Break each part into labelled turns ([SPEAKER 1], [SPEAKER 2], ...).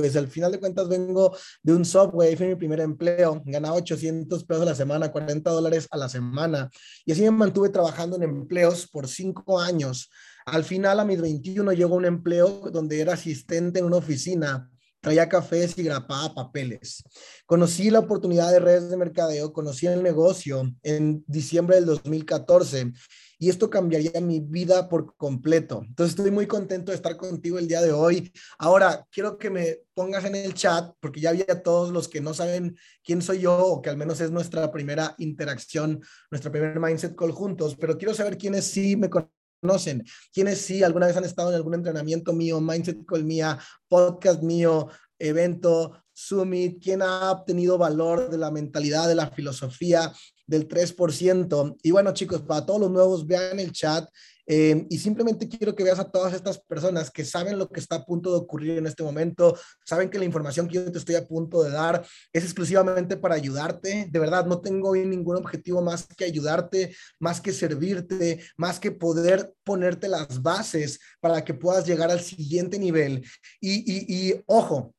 [SPEAKER 1] pues al final de cuentas vengo de un software, fue mi primer empleo, ganaba 800 pesos a la semana, 40 dólares a la semana, y así me mantuve trabajando en empleos por cinco años. Al final, a mis 21, llegó un empleo donde era asistente en una oficina traía cafés y grapaba papeles. Conocí la oportunidad de redes de mercadeo, conocí el negocio en diciembre del 2014 y esto cambiaría mi vida por completo. Entonces estoy muy contento de estar contigo el día de hoy. Ahora, quiero que me pongas en el chat, porque ya había todos los que no saben quién soy yo, o que al menos es nuestra primera interacción, nuestra primera Mindset Call juntos, pero quiero saber quiénes sí me conocen, quiénes sí alguna vez han estado en algún entrenamiento mío, Mindset Call mía, podcast mío, evento, Summit, quién ha obtenido valor de la mentalidad, de la filosofía del 3%. Y bueno, chicos, para todos los nuevos, vean el chat. Eh, y simplemente quiero que veas a todas estas personas que saben lo que está a punto de ocurrir en este momento, saben que la información que yo te estoy a punto de dar es exclusivamente para ayudarte. De verdad, no tengo ningún objetivo más que ayudarte, más que servirte, más que poder ponerte las bases para que puedas llegar al siguiente nivel. Y, y, y ojo,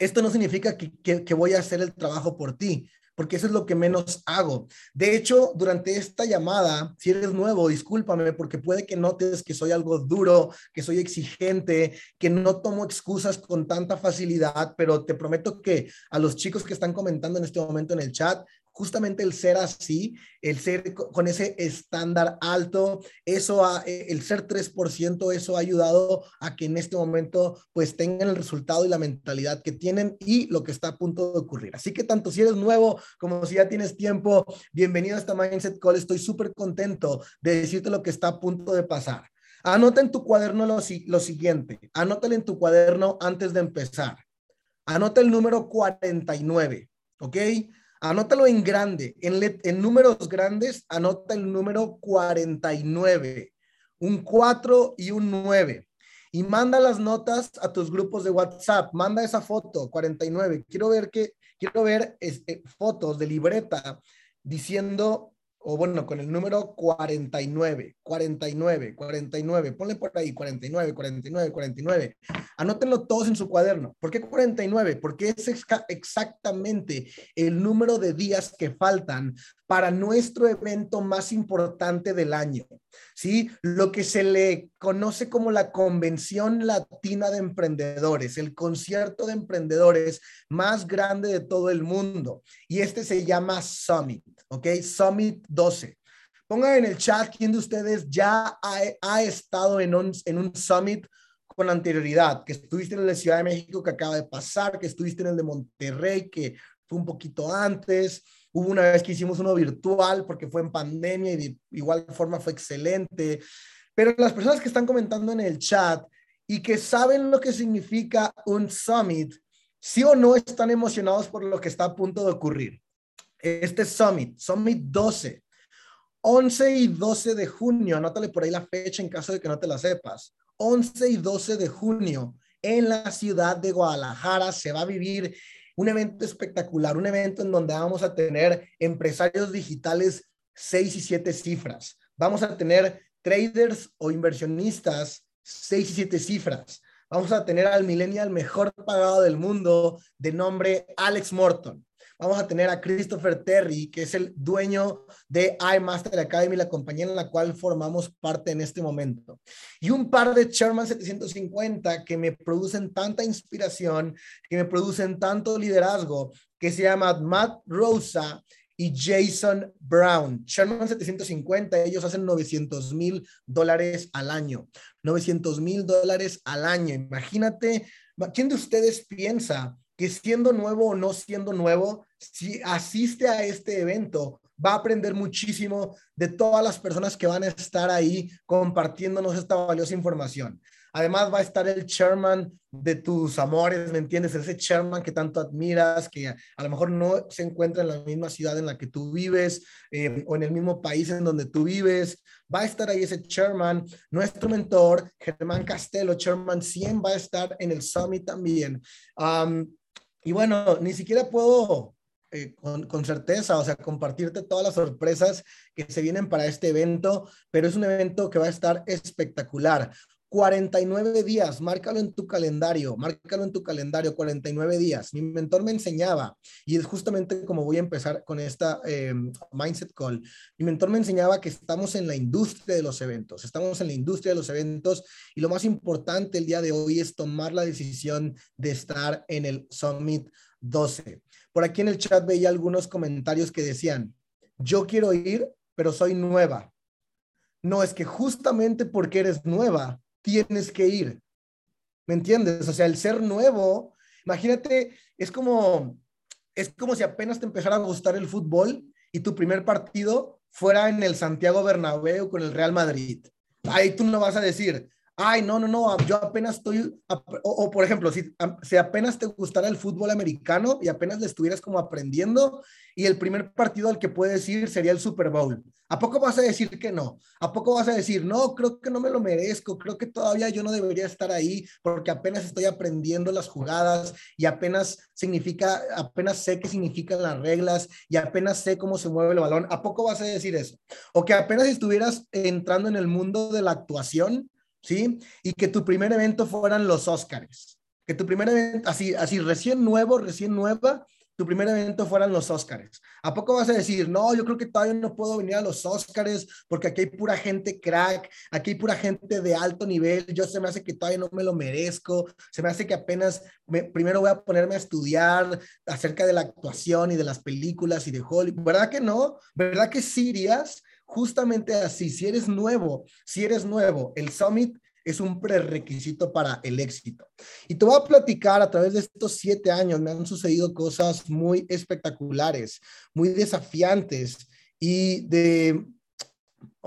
[SPEAKER 1] esto no significa que, que, voy a hacer el trabajo por ti porque eso es lo que menos hago. De hecho, durante esta llamada, si eres nuevo, discúlpame, porque puede que notes que soy algo duro, que soy exigente, que no tomo excusas con tanta facilidad, pero te prometo que a los chicos que están comentando en este momento en el chat, justamente el ser así, el ser con ese estándar alto, eso ha, eh, el ser 3%, eso ha ayudado a que en este momento pues tengan el resultado y la mentalidad que tienen y lo que está a punto de ocurrir. Así que tanto si eres nuevo como si ya tienes tiempo, bienvenido a esta Mindset Call. Estoy súper contento de decirte lo que está a punto de pasar. Anota en tu cuaderno lo, lo siguiente, anótale en tu cuaderno antes de empezar. Anota el número 49, ¿ok? Anótalo en grande, en, números grandes, anota el número 49, un 4 y un 9. Y manda las notas a tus grupos de WhatsApp, manda esa foto 49. Quiero ver que quiero ver este, fotos de libreta diciendo o bueno, con el número 49, 49, 49, ponle por ahí 49, 49, 49. Anótenlo todos en su cuaderno. ¿Por qué 49? Porque es exactamente el número de días que faltan para nuestro evento más importante del año. ¿Sí? Lo que se le conoce como la Convención Latina de Emprendedores, el concierto de emprendedores más grande de todo el mundo. Y este se llama Summit, ¿ok? Summit 12. Pongan en el chat quién de ustedes ya ha, estado en un, en un summit con anterioridad, que estuviste en la Ciudad de México que acaba de pasar, que estuviste en el de Monterrey, que fue un poquito antes, Hubo una vez que hicimos uno virtual porque fue en pandemia y de igual forma fue excelente. Pero las personas que están comentando en el chat y que saben lo que significa un summit, sí o no están emocionados por lo que está a punto de ocurrir. Este summit, Summit 12, 11 y 12 de junio, anótale por ahí la fecha en caso de que no te la sepas. 11 y 12 de junio en la ciudad de Guadalajara se va a vivir un evento espectacular, un evento en donde vamos a tener empresarios digitales seis y siete cifras. Vamos a tener traders o inversionistas seis y siete cifras. Vamos a tener al millennial mejor pagado del mundo de nombre Alex Morton vamos a tener a Christopher Terry, que es el dueño de iMaster Academy, la compañía en la cual formamos parte en este momento. Y un par de Sherman 750 que me producen tanta inspiración, que me producen tanto liderazgo, que se llama Matt Rosa y Jason Brown. Sherman 750, ellos hacen 900 mil dólares al año. 900 mil dólares al año. Imagínate, ¿quién de ustedes piensa que siendo nuevo o no siendo nuevo, si asiste a este evento, va a aprender muchísimo de todas las personas que van a estar ahí compartiéndonos esta valiosa información. Además va a estar el chairman de tus amores, ¿me entiendes? Ese chairman que tanto admiras, que a lo mejor no se encuentra en la misma ciudad en la que tú vives eh, o en el mismo país en donde tú vives. Va a estar ahí ese chairman. Nuestro mentor, Germán Castelo, chairman 100, va a estar en el summit también. Y bueno, ni siquiera puedo eh, con, certeza, o sea, compartirte todas las sorpresas que se vienen para este evento, pero es un evento que va a estar espectacular. 49 días, márcalo en tu calendario, márcalo en tu calendario, 49 días. Mi mentor me enseñaba, y es justamente como voy a empezar con esta eh, Mindset Call, mi mentor me enseñaba que estamos en la industria de los eventos, estamos en la industria de los eventos y lo más importante el día de hoy es tomar la decisión de estar en el Summit 12. Por aquí en el chat veía algunos comentarios que decían, yo quiero ir, pero soy nueva. No, es que justamente porque eres nueva, tienes que ir. ¿Me entiendes? O sea, el ser nuevo, imagínate, es como, es como si apenas te empezara a gustar el fútbol y tu primer partido fuera en el Santiago Bernabéu con el Real Madrid. Ahí tú no vas a decir, ay, no, no, no, yo apenas estoy, o, por ejemplo, si, si, apenas te gustara el fútbol americano y apenas le estuvieras como aprendiendo y el primer partido al que puedes ir sería el Super Bowl. ¿A poco vas a decir que no? ¿A poco vas a decir, no, creo que no me lo merezco, creo que todavía yo no debería estar ahí porque apenas estoy aprendiendo las jugadas y apenas significa, apenas sé qué significan las reglas y apenas sé cómo se mueve el balón? ¿A poco vas a decir eso? O que apenas estuvieras entrando en el mundo de la actuación ¿sí? Y que tu primer evento fueran los Óscares. Que tu primer evento, así, así recién nuevo, recién nueva, tu primer evento fueran los Óscares. ¿A poco vas a decir, no, yo creo que todavía no puedo venir a los Óscares porque aquí hay pura gente crack, aquí hay pura gente de alto nivel, yo se me hace que todavía no me lo merezco, se me hace que apenas primero voy a ponerme a estudiar acerca de la actuación y de las películas y de Hollywood. ¿Verdad que no? ¿Verdad que sí irías? Justamente así, si eres nuevo, si eres nuevo, el summit es un prerequisito para el éxito. Y te voy a platicar a través de estos siete años, me han sucedido cosas muy espectaculares, muy desafiantes y de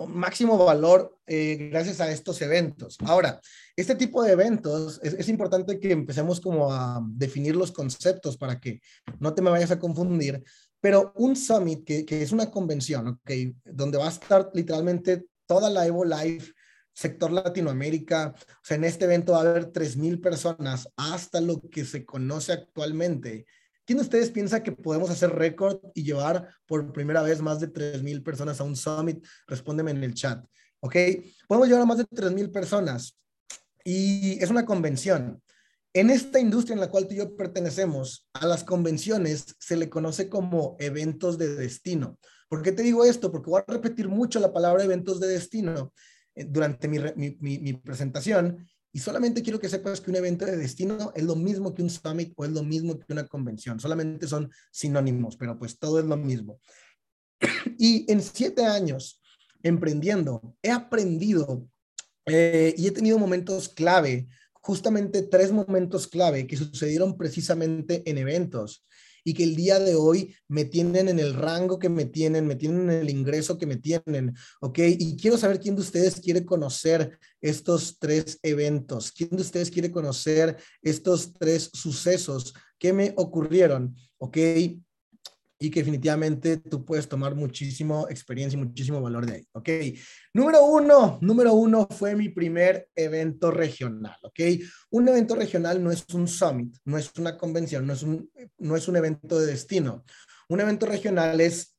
[SPEAKER 1] máximo valor eh, gracias a estos eventos. Ahora, este tipo de eventos, es, es, importante que empecemos como a definir los conceptos para que no te me vayas a confundir, pero un summit que, es una convención, okay, donde va a estar literalmente toda la Evo Live, sector Latinoamérica, o sea, en este evento va a haber 3.000 personas hasta lo que se conoce actualmente. ¿Quién de ustedes piensa que podemos hacer récord y llevar por primera vez más de 3.000 personas a un summit? Respóndeme en el chat, ¿ok? Podemos llevar a más de 3.000 personas y es una convención. En esta industria en la cual tú y yo pertenecemos, a las convenciones se le conoce como eventos de destino. ¿Por qué te digo esto? Porque voy a repetir mucho la palabra eventos de destino eh, durante mi, mi, presentación y solamente quiero que sepas que un evento de destino es lo mismo que un summit o es lo mismo que una convención. Solamente son sinónimos, pero pues todo es lo mismo. Y en siete años emprendiendo, he aprendido eh, y he tenido momentos clave justamente tres momentos clave que sucedieron precisamente en eventos y que el día de hoy me tienen en el rango que me tienen, me tienen en el ingreso que me tienen, ¿ok? Y quiero saber quién de ustedes quiere conocer estos tres eventos, quién de ustedes quiere conocer estos tres sucesos que me ocurrieron, ¿ok? Y que definitivamente tú puedes tomar muchísimo experiencia y muchísimo valor de ahí, ¿ok? Número uno, número uno fue mi primer evento regional, ¿ok? Un evento regional no es un summit, no es una convención, no es un, no es un evento de destino. Un evento regional es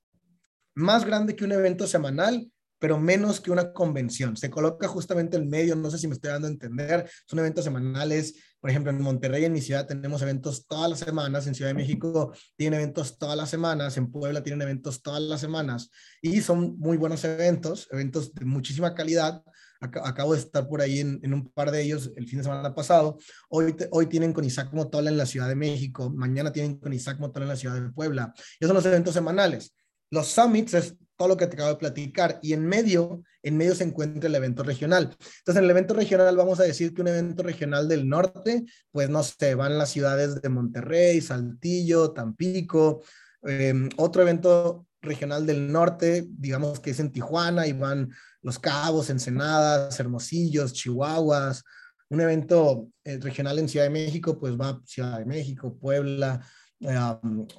[SPEAKER 1] más grande que un evento semanal, pero menos que una convención. Se coloca justamente en medio, no sé si me estoy dando a entender, son eventos semanales. Por ejemplo, en Monterrey, en mi ciudad, tenemos eventos todas las semanas, en Ciudad de México tienen eventos todas las semanas, en Puebla tienen eventos todas las semanas y son muy buenos eventos, eventos de muchísima calidad. Acabo de estar por ahí en, un par de ellos el fin de semana pasado. Hoy, hoy tienen con Isaac Motola en la Ciudad de México, mañana tienen con Isaac Motola en la Ciudad de Puebla. Esos son los eventos semanales. Los summits es todo lo que te acabo de platicar y en medio, en medio se encuentra el evento regional. Entonces, en el evento regional vamos a decir que un evento regional del norte, pues no sé, van las ciudades de Monterrey, Saltillo, Tampico, em, otro evento regional del norte, digamos que es en Tijuana y van Los Cabos, Ensenadas, Hermosillos, Chihuahuas. Un evento eh, regional en Ciudad de México, pues va Ciudad de México, Puebla,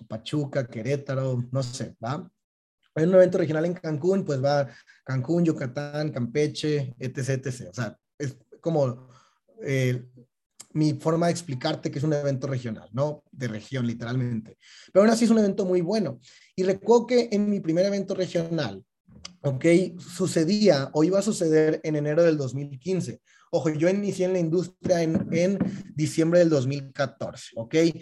[SPEAKER 1] Pachuca, Querétaro, no sé, ¿va? Hay un evento regional en Cancún, pues va Cancún, Yucatán, Campeche, etc, etc. O sea, es como eh, mi forma de explicarte que es un evento regional, ¿no? De región, literalmente. Pero aún así es un evento muy bueno. Y recuerdo que en mi primer evento regional, ¿ok? Sucedía o iba a suceder en enero del 2015. Ojo, yo inicié en la industria en, diciembre del 2014, ¿ok? Eh,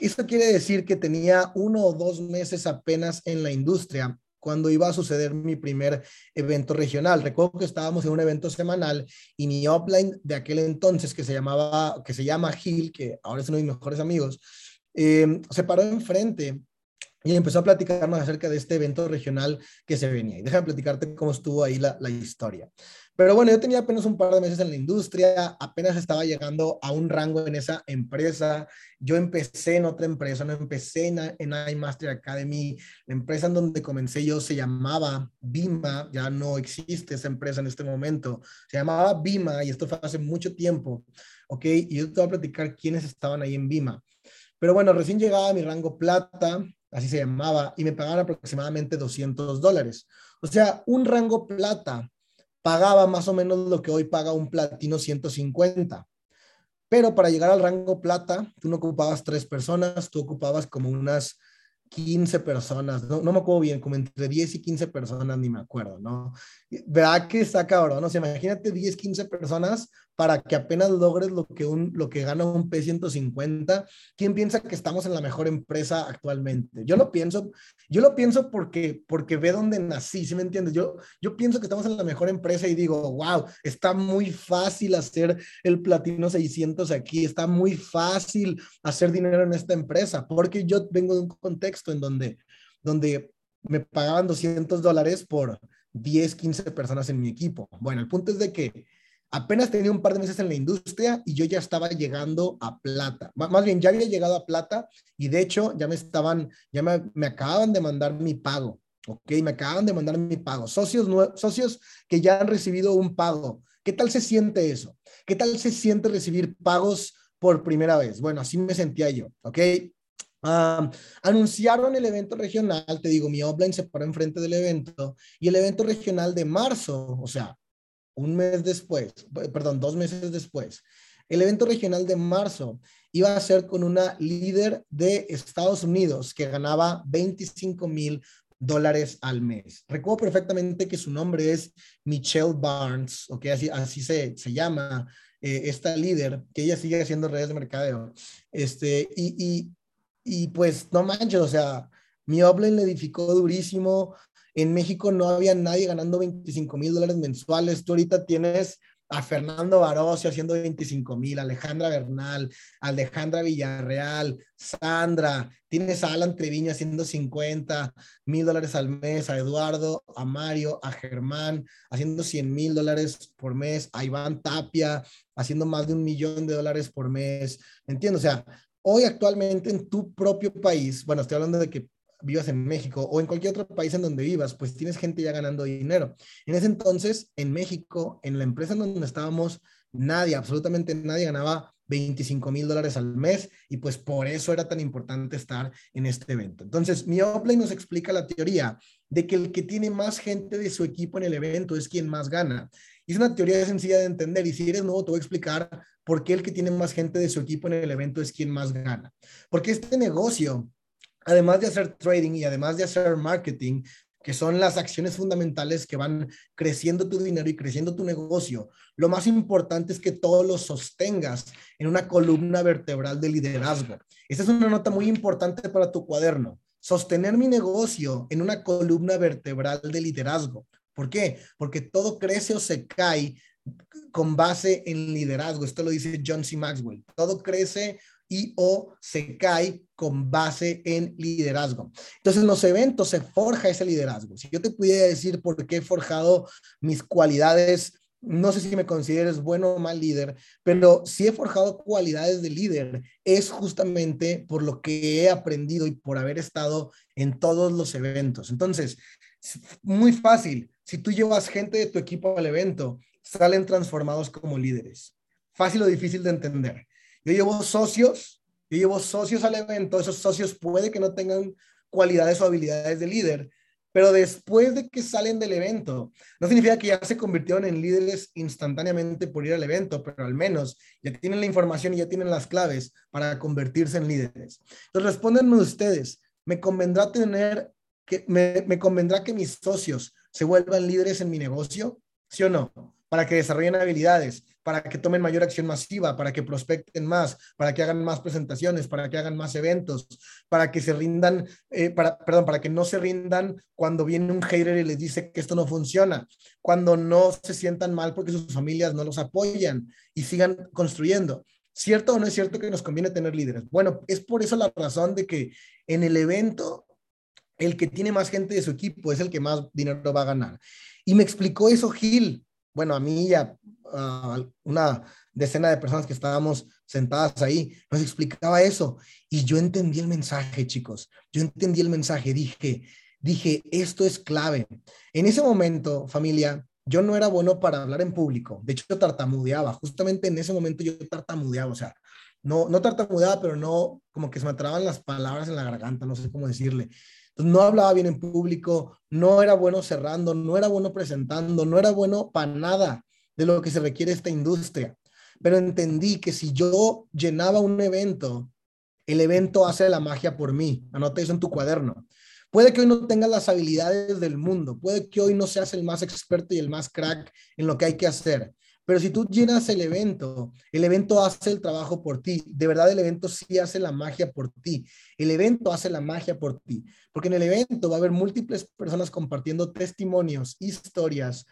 [SPEAKER 1] esto quiere decir que tenía uno o dos meses apenas en la industria cuando iba a suceder mi primer evento regional. Recuerdo que estábamos en un evento semanal y mi offline de aquel entonces, que se llamaba, que se llama Gil, que ahora es uno de mis mejores amigos, eh, se paró enfrente y empezó a platicarnos acerca de este evento regional que se venía. Y déjame platicarte cómo estuvo ahí la, la, historia. Pero bueno, yo tenía apenas un par de meses en la industria, apenas estaba llegando a un rango en esa empresa. Yo empecé en otra empresa, no empecé en, en iMaster Academy. La empresa en donde comencé yo se llamaba Bima, ya no existe esa empresa en este momento. Se llamaba Bima y esto fue hace mucho tiempo. ¿Ok? Y yo te voy a platicar quiénes estaban ahí en Bima. Pero bueno, recién llegaba a mi rango plata, así se llamaba, y me pagaban aproximadamente 200 dólares. O sea, un rango plata pagaba más o menos lo que hoy paga un platino 150. Pero para llegar al rango plata, tú no ocupabas tres personas, tú ocupabas como unas 15 personas, no, no, me acuerdo bien, como entre 10 y 15 personas, ni me acuerdo, ¿no? ¿Verdad que está cabrón? O sea, imagínate 10, 15 personas para que apenas logres lo que, un, lo que gana un P150. ¿Quién piensa que estamos en la mejor empresa actualmente? Yo lo pienso, yo lo pienso porque, porque ve dónde nací, ¿sí me entiendes? Yo, yo pienso que estamos en la mejor empresa y digo, wow, está muy fácil hacer el platino 600 aquí, está muy fácil hacer dinero en esta empresa, porque yo vengo de un contexto en donde, donde me pagaban 200 dólares por 10, 15 personas en mi equipo. Bueno, el punto es de que apenas tenía un par de meses en la industria y yo ya estaba llegando a plata. más bien, ya había llegado a plata y de hecho ya me estaban, ya me, me acababan de mandar mi pago. Ok, me acaban de mandar mi pago. Socios, socios que ya han recibido un pago. ¿Qué tal se siente eso? ¿Qué tal se siente recibir pagos por primera vez? Bueno, así me sentía yo. Ok, anunciaron el evento regional, te digo, mi offline se paró enfrente del evento y el evento regional de marzo, o sea, un mes después, perdón, dos meses después, el evento regional de marzo iba a ser con una líder de Estados Unidos que ganaba 25 mil dólares al mes. Recuerdo perfectamente que su nombre es Michelle Barnes, ok, así, así se, se llama eh, esta líder, que ella sigue haciendo redes de mercadeo. Este, y, y, y pues no manches, o sea, mi upline le edificó durísimo, en México no había nadie ganando 25 mil dólares mensuales. Tú ahorita tienes a Fernando Barocio haciendo 25 mil, Alejandra Bernal, Alejandra Villarreal, Sandra, tienes a Alan Treviño haciendo 50 mil dólares al mes, a Eduardo, a Mario, a Germán haciendo 100 mil dólares por mes, a Iván Tapia haciendo más de un millón de dólares por mes. Entiendo, o sea, hoy actualmente en tu propio país, bueno, estoy hablando de que vivas en México o en cualquier otro país en donde vivas, pues tienes gente ya ganando dinero. En ese entonces, en México, en la empresa en donde estábamos, nadie, absolutamente nadie ganaba 25 mil dólares al mes y pues por eso era tan importante estar en este evento. Entonces, mi Oplay nos explica la teoría de que el que tiene más gente de su equipo en el evento es quien más gana. Es una teoría sencilla de entender y si eres nuevo te voy a explicar por qué el que tiene más gente de su equipo en el evento es quien más gana. Porque este negocio además de hacer trading y además de hacer marketing, que son las acciones fundamentales que van creciendo tu dinero y creciendo tu negocio, lo más importante es que todo lo sostengas en una columna vertebral de liderazgo. Esta es una nota muy importante para tu cuaderno. Sostener mi negocio en una columna vertebral de liderazgo. ¿Por qué? Porque todo crece o se cae con base en liderazgo. Esto lo dice John C. Maxwell. Todo crece y o se cae con base en liderazgo. Entonces, en los eventos se forja ese liderazgo. Si yo te pudiera decir por qué he forjado mis cualidades, no sé si me consideres bueno o mal líder, pero si he forjado cualidades de líder, es justamente por lo que he aprendido y por haber estado en todos los eventos. Entonces, muy fácil. Si tú llevas gente de tu equipo al evento, salen transformados como líderes. Fácil o difícil de entender. Yo llevo socios, yo llevo socios al evento, esos socios puede que no tengan cualidades o habilidades de líder, pero después de que salen del evento, no significa que ya se convirtieron en líderes instantáneamente por ir al evento, pero al menos ya tienen la información y ya tienen las claves para convertirse en líderes. Entonces, respóndenme ustedes, ¿me convendrá tener que, me convendrá que mis socios se vuelvan líderes en mi negocio? ¿Sí o no? Para que desarrollen habilidades, para que tomen mayor acción masiva, para que prospecten más, para que hagan más presentaciones, para que hagan más eventos, para que se rindan, eh, perdón, para que no se rindan cuando viene un hater y les dice que esto no funciona, cuando no se sientan mal porque sus familias no los apoyan y sigan construyendo. ¿Cierto o no es cierto que nos conviene tener líderes? Bueno, es por eso la razón de que en el evento el que tiene más gente de su equipo es el que más dinero va a ganar. Y me explicó eso Gil. Bueno, a mí y a, una decena de personas que estábamos sentadas ahí, nos explicaba eso. Y yo entendí el mensaje, chicos. Yo entendí el mensaje. Dije, dije, esto es clave. En ese momento, familia, yo no era bueno para hablar en público. De hecho, yo tartamudeaba. Justamente en ese momento yo tartamudeaba. O sea, no, no tartamudeaba, pero no, como que se me traban las palabras en la garganta, no sé cómo decirle no hablaba bien en público, no era bueno cerrando, no era bueno presentando, no era bueno para nada de lo que se requiere esta industria. Pero entendí que si yo llenaba un evento, el evento hace la magia por mí. Anota eso en tu cuaderno. Puede que hoy no tengas las habilidades del mundo, puede que hoy no seas el más experto y el más crack en lo que hay que hacer, pero si tú llenas el evento, el evento hace el trabajo por ti. De verdad, el evento sí hace la magia por ti. El evento hace la magia por ti. Porque en el evento va a haber múltiples personas compartiendo testimonios, historias,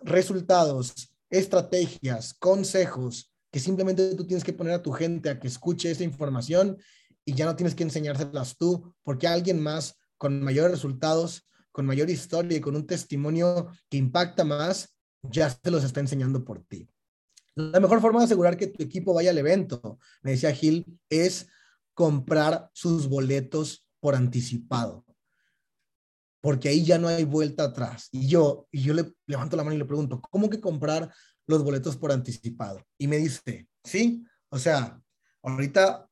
[SPEAKER 1] resultados, estrategias, consejos, que simplemente tú tienes que poner a tu gente a que escuche esa información y ya no tienes que enseñárselas tú, porque alguien más con mayores resultados, con mayor historia y con un testimonio que impacta más, ya se los está enseñando por ti. La mejor forma de asegurar que tu equipo vaya al evento, me decía Gil, es comprar sus boletos por anticipado. Porque ahí ya no hay vuelta atrás. Y yo, y yo le levanto la mano y le pregunto, ¿cómo que comprar los boletos por anticipado? Y me dice, sí, o sea, ahorita,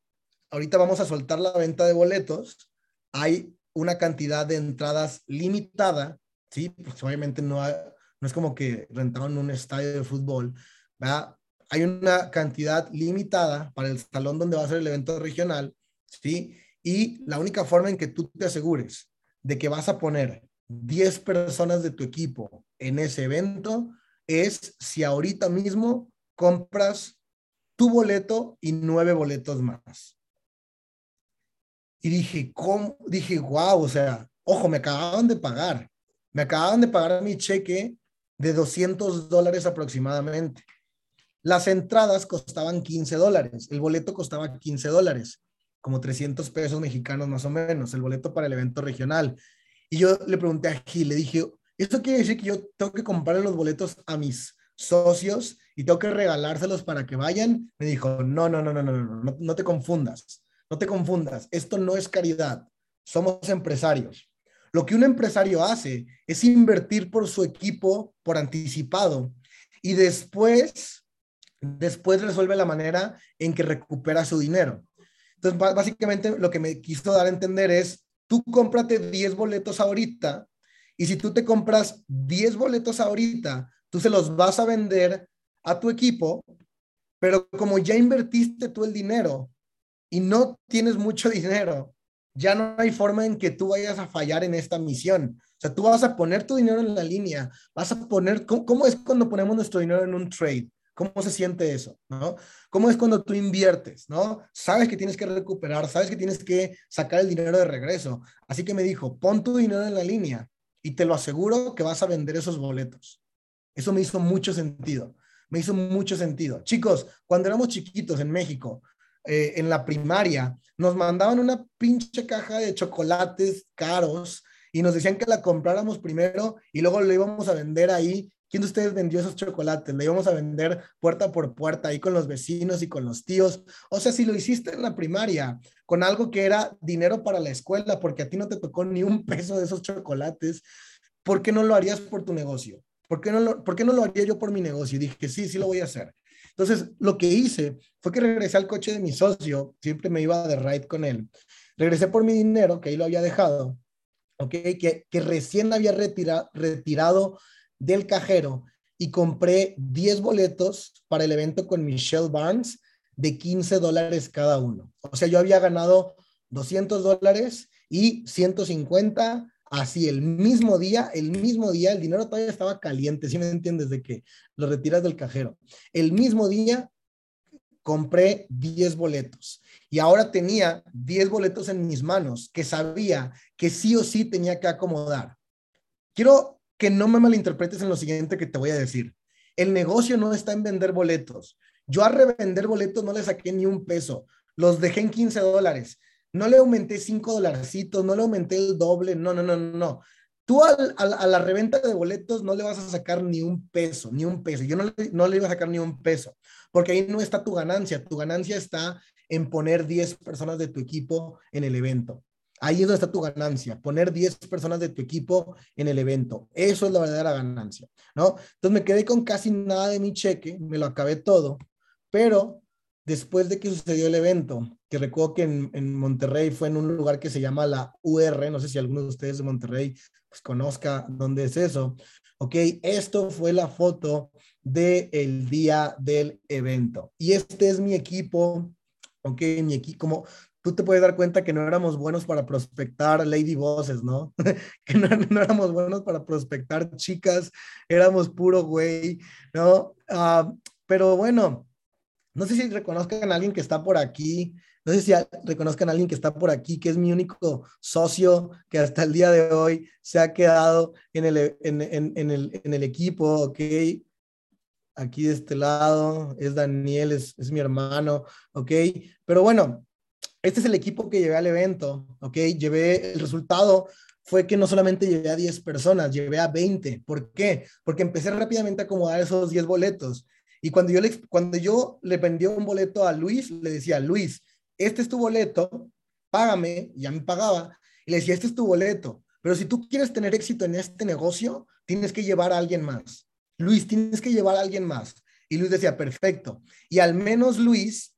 [SPEAKER 1] ahorita vamos a soltar la venta de boletos. Hay una cantidad de entradas limitada, ¿sí? Pues obviamente no hay, no es como que rentaron un estadio de fútbol, ¿verdad? Hay una cantidad limitada para el salón donde va a ser el evento regional, ¿sí? Y la única forma en que tú te asegures de que vas a poner 10 personas de tu equipo en ese evento es si ahorita mismo compras tu boleto y nueve boletos más. Y dije, ¿cómo? Dije, wow, o sea, ojo, me acababan de pagar. Me acababan de pagar mi cheque de 200 dólares aproximadamente. Las entradas costaban 15 dólares, el boleto costaba 15 dólares, como 300 pesos mexicanos más o menos, el boleto para el evento regional. Y yo le pregunté a Gil, le dije, ¿esto quiere decir que yo tengo que comprar los boletos a mis socios y tengo que regalárselos para que vayan? Me dijo, no, no, no, no, no, no, no, no te confundas, no te confundas, esto no es caridad, somos empresarios. Lo que un empresario hace es invertir por su equipo por anticipado y después, después resuelve la manera en que recupera su dinero. Entonces, básicamente lo que me quiso dar a entender es, tú cómprate 10 boletos ahorita y si tú te compras 10 boletos ahorita, tú se los vas a vender a tu equipo, pero como ya invertiste tú el dinero y no tienes mucho dinero, ya no hay forma en que tú vayas a fallar en esta misión. O sea, tú vas a poner tu dinero en la línea, vas a poner, ¿cómo, es cuando ponemos nuestro dinero en un trade? ¿Cómo se siente eso? ¿no? ¿Cómo es cuando tú inviertes? ¿no? Sabes que tienes que recuperar, sabes que tienes que sacar el dinero de regreso. Así que me dijo, pon tu dinero en la línea y te lo aseguro que vas a vender esos boletos. Eso me hizo mucho sentido. Me hizo mucho sentido. Chicos, cuando éramos chiquitos en México, eh, en la primaria, nos mandaban una pinche caja de chocolates caros y nos decían que la compráramos primero y luego le íbamos a vender ahí. ¿Quién de ustedes vendió esos chocolates? Le íbamos a vender puerta por puerta ahí con los vecinos y con los tíos. O sea, si lo hiciste en la primaria con algo que era dinero para la escuela, porque a ti no te tocó ni un peso de esos chocolates, ¿por qué no lo harías por tu negocio? ¿Por qué no lo, por qué no lo haría yo por mi negocio? Y dije, sí, sí lo voy a hacer. Entonces, lo que hice fue que regresé al coche de mi socio, siempre me iba de ride con él. Regresé por mi dinero, que ahí lo había dejado, ¿ok? Que, que recién había retirado del cajero y compré 10 boletos para el evento con Michelle Barnes de 15 dólares cada uno. O sea, yo había ganado 200 dólares y 150 Así, el mismo día, el mismo día, el dinero todavía estaba caliente, ¿sí me entiendes? De que lo retiras del cajero. El mismo día compré 10 boletos y ahora tenía 10 boletos en mis manos que sabía que sí o sí tenía que acomodar. Quiero que no me malinterpretes en lo siguiente que te voy a decir. El negocio no está en vender boletos. Yo a revender boletos no le saqué ni un peso. Los dejé en 15 dólares. No le aumenté 5 dolarcitos, no le aumenté el doble. No, no, no, no. Tú a la reventa de boletos no le vas a sacar ni un peso, ni un peso. Yo no le, no le iba a sacar ni un peso, porque ahí no está tu ganancia. Tu ganancia está en poner 10 personas de tu equipo en el evento. Ahí es donde está tu ganancia, poner 10 personas de tu equipo en el evento. Eso es la verdadera ganancia, ¿no? Entonces me quedé con casi nada de mi cheque, me lo acabé todo, pero después de que sucedió el evento, que recuerdo que en, Monterrey fue en un lugar que se llama la UR, no sé si alguno de ustedes de Monterrey pues, conozca dónde es eso, ok, esto fue la foto del el día del evento. Y este es mi equipo, ok, mi equipo, como tú te puedes dar cuenta que no éramos buenos para prospectar lady bosses, ¿no? que no, éramos buenos para prospectar chicas, éramos puro güey, ¿no? Ah, pero bueno, no sé si reconozcan a alguien que está por aquí, no sé si reconozcan a alguien que está por aquí, que es mi único socio que hasta el día de hoy se ha quedado en el, en, el, en el equipo, ¿ok? Aquí de este lado es Daniel, es, es mi hermano, ¿ok? Pero bueno, este es el equipo que llevé al evento, ¿ok? Llevé el resultado fue que no solamente llevé a 10 personas, llevé a 20. ¿Por qué? Porque empecé rápidamente a acomodar esos 10 boletos. Y cuando yo, le, cuando yo le vendí un boleto a Luis, le decía, Luis, este es tu boleto, págame, ya me pagaba. Y le decía, este es tu boleto, pero si tú quieres tener éxito en este negocio, tienes que llevar a alguien más. Luis, tienes que llevar a alguien más. Y Luis decía, perfecto. Y al menos Luis,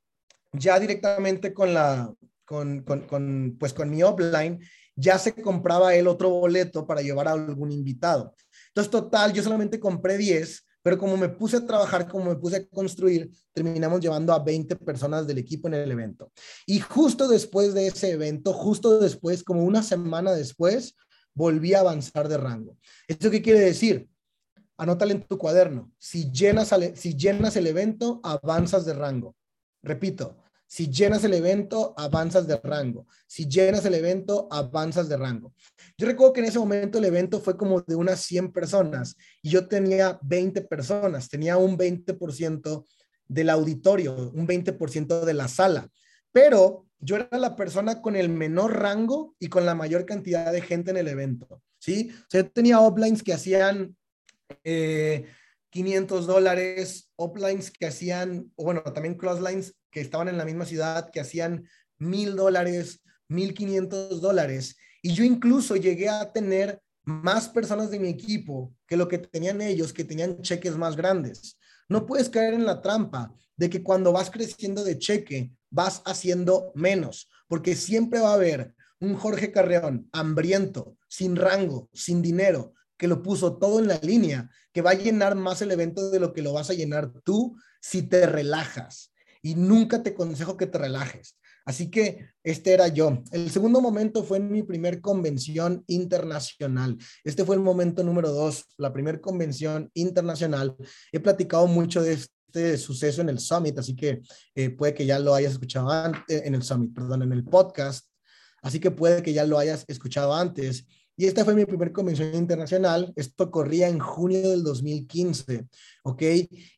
[SPEAKER 1] ya directamente con la, con, con, con, pues con mi offline, ya se compraba él otro boleto para llevar a algún invitado. Entonces, total, yo solamente compré 10 pero como me puse a trabajar, como me puse a construir, terminamos llevando a 20 personas del equipo en el evento. Y justo después de ese evento, justo después, como una semana después, volví a avanzar de rango. ¿Esto qué quiere decir? Anótale en tu cuaderno. Si llenas, si llenas el evento, avanzas de rango. Repito, si llenas el evento, avanzas de rango. Si llenas el evento, avanzas de rango. Yo recuerdo que en ese momento el evento fue como de unas 100 personas y yo tenía 20 personas, tenía un 20% del auditorio, un 20% de la sala, pero yo era la persona con el menor rango y con la mayor cantidad de gente en el evento, ¿sí? O sea, yo tenía uplines que hacían... Eh, 500 dólares, uplines que hacían, o bueno, también crosslines que estaban en la misma ciudad que hacían mil dólares, mil quinientos dólares. Y yo incluso llegué a tener más personas de mi equipo que lo que tenían ellos, que tenían cheques más grandes. No puedes caer en la trampa de que cuando vas creciendo de cheque, vas haciendo menos, porque siempre va a haber un Jorge Carreón hambriento, sin rango, sin dinero, que lo puso todo en la línea, que va a llenar más el evento de lo que lo vas a llenar tú si te relajas y nunca te aconsejo que te relajes. Así que este era yo. El segundo momento fue en mi primer convención internacional. Este fue el momento número dos, la primera convención internacional. He platicado mucho de este suceso en el Summit, así que eh, puede que ya lo hayas escuchado antes, en el Summit, perdón, en el podcast. Así que puede que ya lo hayas escuchado antes. Y esta fue mi primer convención internacional. Esto corría en junio del 2015, ¿ok?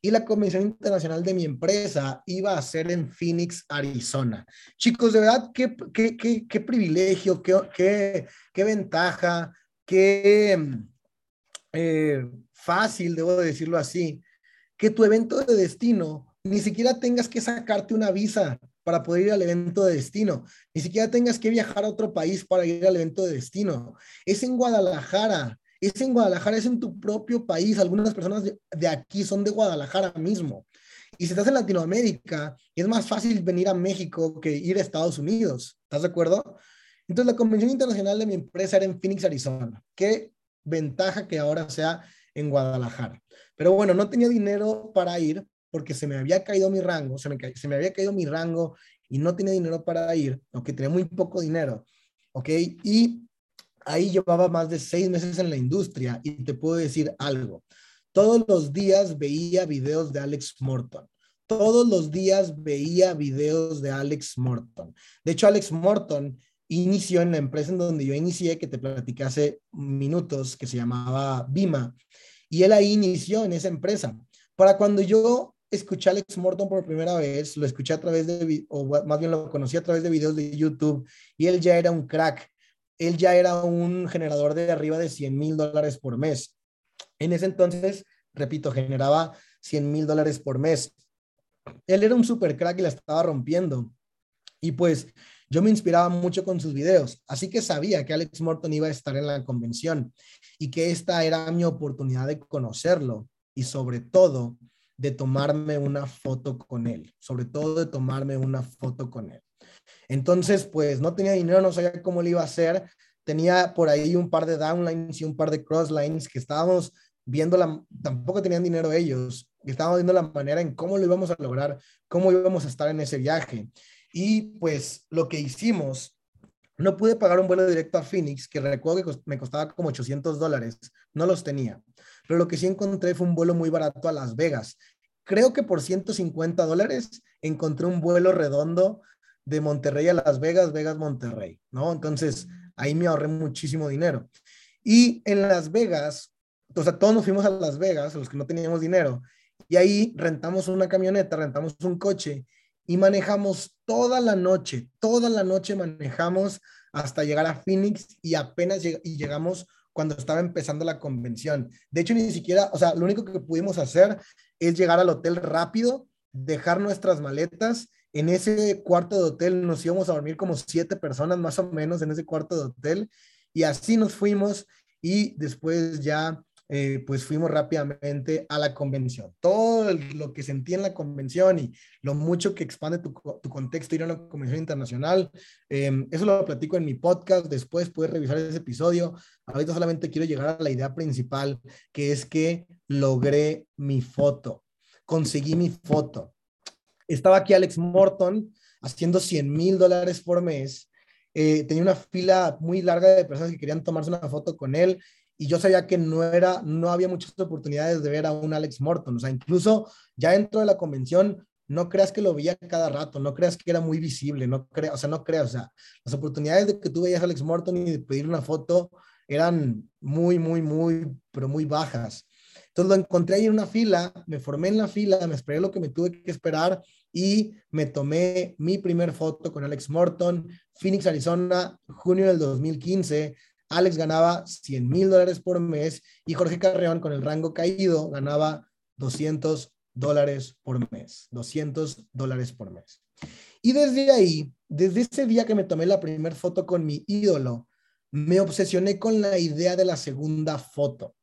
[SPEAKER 1] Y la convención internacional de mi empresa iba a ser en Phoenix, Arizona. Chicos, de verdad, qué, qué, qué, qué privilegio, qué, qué, qué, ventaja, qué eh, fácil, debo decirlo así, que tu evento de destino ni siquiera tengas que sacarte una visa para poder ir al evento de destino. Ni siquiera tengas que viajar a otro país para ir al evento de destino. Es en Guadalajara. Es en Guadalajara, es en tu propio país. Algunas personas de, aquí son de Guadalajara mismo. Y si estás en Latinoamérica, es más fácil venir a México que ir a Estados Unidos. ¿Estás de acuerdo? Entonces, la convención internacional de mi empresa era en Phoenix, Arizona. Qué ventaja que ahora sea en Guadalajara. Pero bueno, no tenía dinero para ir, porque se me había caído mi rango, se me, se me había caído mi rango y no tenía dinero para ir, aunque tenía muy poco dinero, ¿ok? Y ahí llevaba más de seis meses en la industria y te puedo decir algo. Todos los días veía videos de Alex Morton. Todos los días veía videos de Alex Morton. De hecho, Alex Morton inició en la empresa en donde yo inicié, que te platicé hace minutos, que se llamaba Bima. Y él ahí inició en esa empresa. Para cuando yo escuché a Alex Morton por primera vez, lo escuché a través de, o más bien lo conocí a través de videos de YouTube, y él ya era un crack. Él ya era un generador de arriba de 100 mil dólares por mes. En ese entonces, repito, generaba 100 mil dólares por mes. Él era un super crack y la estaba rompiendo. Y pues yo me inspiraba mucho con sus videos, así que sabía que Alex Morton iba a estar en la convención y que esta era mi oportunidad de conocerlo y sobre todo de tomarme una foto con él, sobre todo de tomarme una foto con él. Entonces, pues no tenía dinero, no sabía cómo lo iba a hacer. Tenía por ahí un par de downlines y un par de crosslines que estábamos viendo, la, tampoco tenían dinero ellos, estábamos viendo la manera en cómo lo íbamos a lograr, cómo íbamos a estar en ese viaje. Y pues lo que hicimos, no pude pagar un vuelo directo a Phoenix, que recuerdo que me costaba como 800 dólares, no los tenía. Pero lo que sí encontré fue un vuelo muy barato a Las Vegas. Creo que por 150 dólares encontré un vuelo redondo de Monterrey a Las Vegas, Vegas, Monterrey, ¿no? Entonces ahí me ahorré muchísimo dinero. Y en Las Vegas, o sea, todos nos fuimos a Las Vegas, los que no teníamos dinero, y ahí rentamos una camioneta, rentamos un coche y manejamos toda la noche, toda la noche manejamos hasta llegar a Phoenix y apenas y llegamos cuando estaba empezando la convención. De hecho, ni siquiera, o sea, lo único que pudimos hacer es llegar al hotel rápido, dejar nuestras maletas. En ese cuarto de hotel nos íbamos a dormir como siete personas más o menos en ese cuarto de hotel y así nos fuimos y después ya eh, pues fuimos rápidamente a la convención. Todo lo que sentí en la convención y lo mucho que expande tu, contexto ir a una convención internacional, em, eso lo platico en mi podcast, después puedes revisar ese episodio. Ahorita solamente quiero llegar a la idea principal, que es que logré mi foto, conseguí mi foto. Estaba aquí Alex Morton haciendo 100 mil dólares por mes. Eh, tenía una fila muy larga de personas que querían tomarse una foto con él y yo sabía que no era, no había muchas oportunidades de ver a un Alex Morton, o sea, incluso ya dentro de la convención, no creas que lo veía cada rato, no creas que era muy visible, no creas, o sea, no creas, o sea, las oportunidades de que tú veías a Alex Morton y de pedir una foto eran muy, muy, muy, pero muy bajas. Entonces lo encontré ahí en una fila, me formé en la fila, me esperé lo que me tuve que esperar y me tomé mi primer foto con Alex Morton, Phoenix, Arizona, junio del 2015. Alex ganaba 100 mil dólares por mes y Jorge Carreón con el rango caído ganaba 200 dólares por mes, 200 dólares por mes. Y desde ahí, desde ese día que me tomé la primera foto con mi ídolo, me obsesioné con la idea de la segunda foto